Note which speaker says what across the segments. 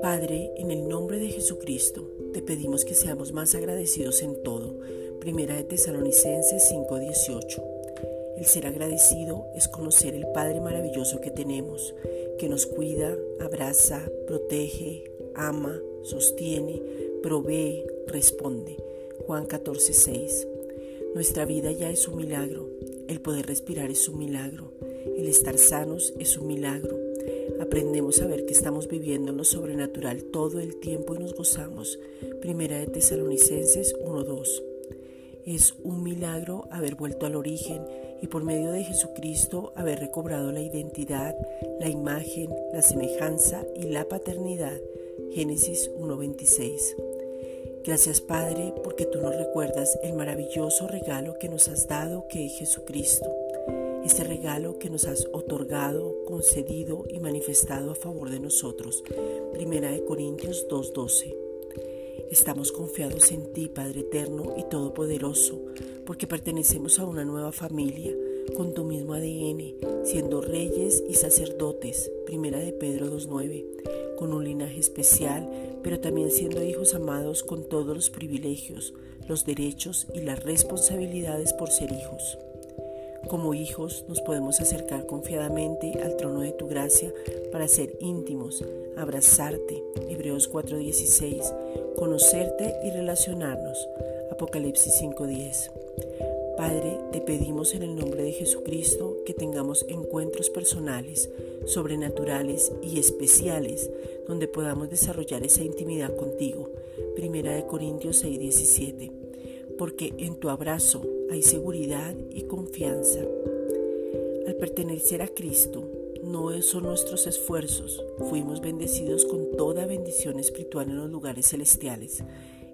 Speaker 1: Padre, en el nombre de Jesucristo, te pedimos que seamos más agradecidos en todo. Primera de Tesalonicenses 5:18. El ser agradecido es conocer el Padre maravilloso que tenemos, que nos cuida, abraza, protege, ama, sostiene, provee, responde. Juan 14:6. Nuestra vida ya es un milagro. El poder respirar es un milagro. El estar sanos es un milagro. Aprendemos a ver que estamos viviendo en lo sobrenatural todo el tiempo y nos gozamos. Primera de Tesalonicenses 1:2. Es un milagro haber vuelto al origen y por medio de Jesucristo haber recobrado la identidad, la imagen, la semejanza y la paternidad. Génesis 1:26. Gracias Padre porque tú nos recuerdas el maravilloso regalo que nos has dado que es Jesucristo. Este regalo que nos has otorgado, concedido y manifestado a favor de nosotros. Primera de Corintios 2:12. Estamos confiados en ti, Padre eterno y todopoderoso, porque pertenecemos a una nueva familia con tu mismo ADN, siendo reyes y sacerdotes. Primera de Pedro 2:9 con un linaje especial, pero también siendo hijos amados con todos los privilegios, los derechos y las responsabilidades por ser hijos. Como hijos nos podemos acercar confiadamente al trono de tu gracia para ser íntimos, abrazarte, Hebreos 4:16, conocerte y relacionarnos, Apocalipsis 5:10. Padre, te pedimos en el nombre de Jesucristo que tengamos encuentros personales, sobrenaturales y especiales donde podamos desarrollar esa intimidad contigo. Primera de Corintios 6:17. Porque en tu abrazo hay seguridad y confianza. Al pertenecer a Cristo, no son nuestros esfuerzos, fuimos bendecidos con toda bendición espiritual en los lugares celestiales.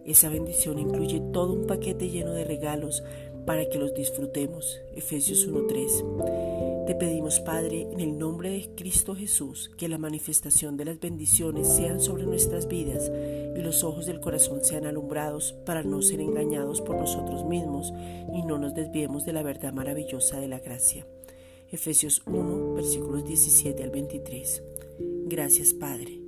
Speaker 1: Esa bendición incluye todo un paquete lleno de regalos para que los disfrutemos. Efesios 1.3. Te pedimos, Padre, en el nombre de Cristo Jesús, que la manifestación de las bendiciones sean sobre nuestras vidas y los ojos del corazón sean alumbrados para no ser engañados por nosotros mismos y no nos desviemos de la verdad maravillosa de la gracia. Efesios 1, versículos 17 al 23. Gracias, Padre.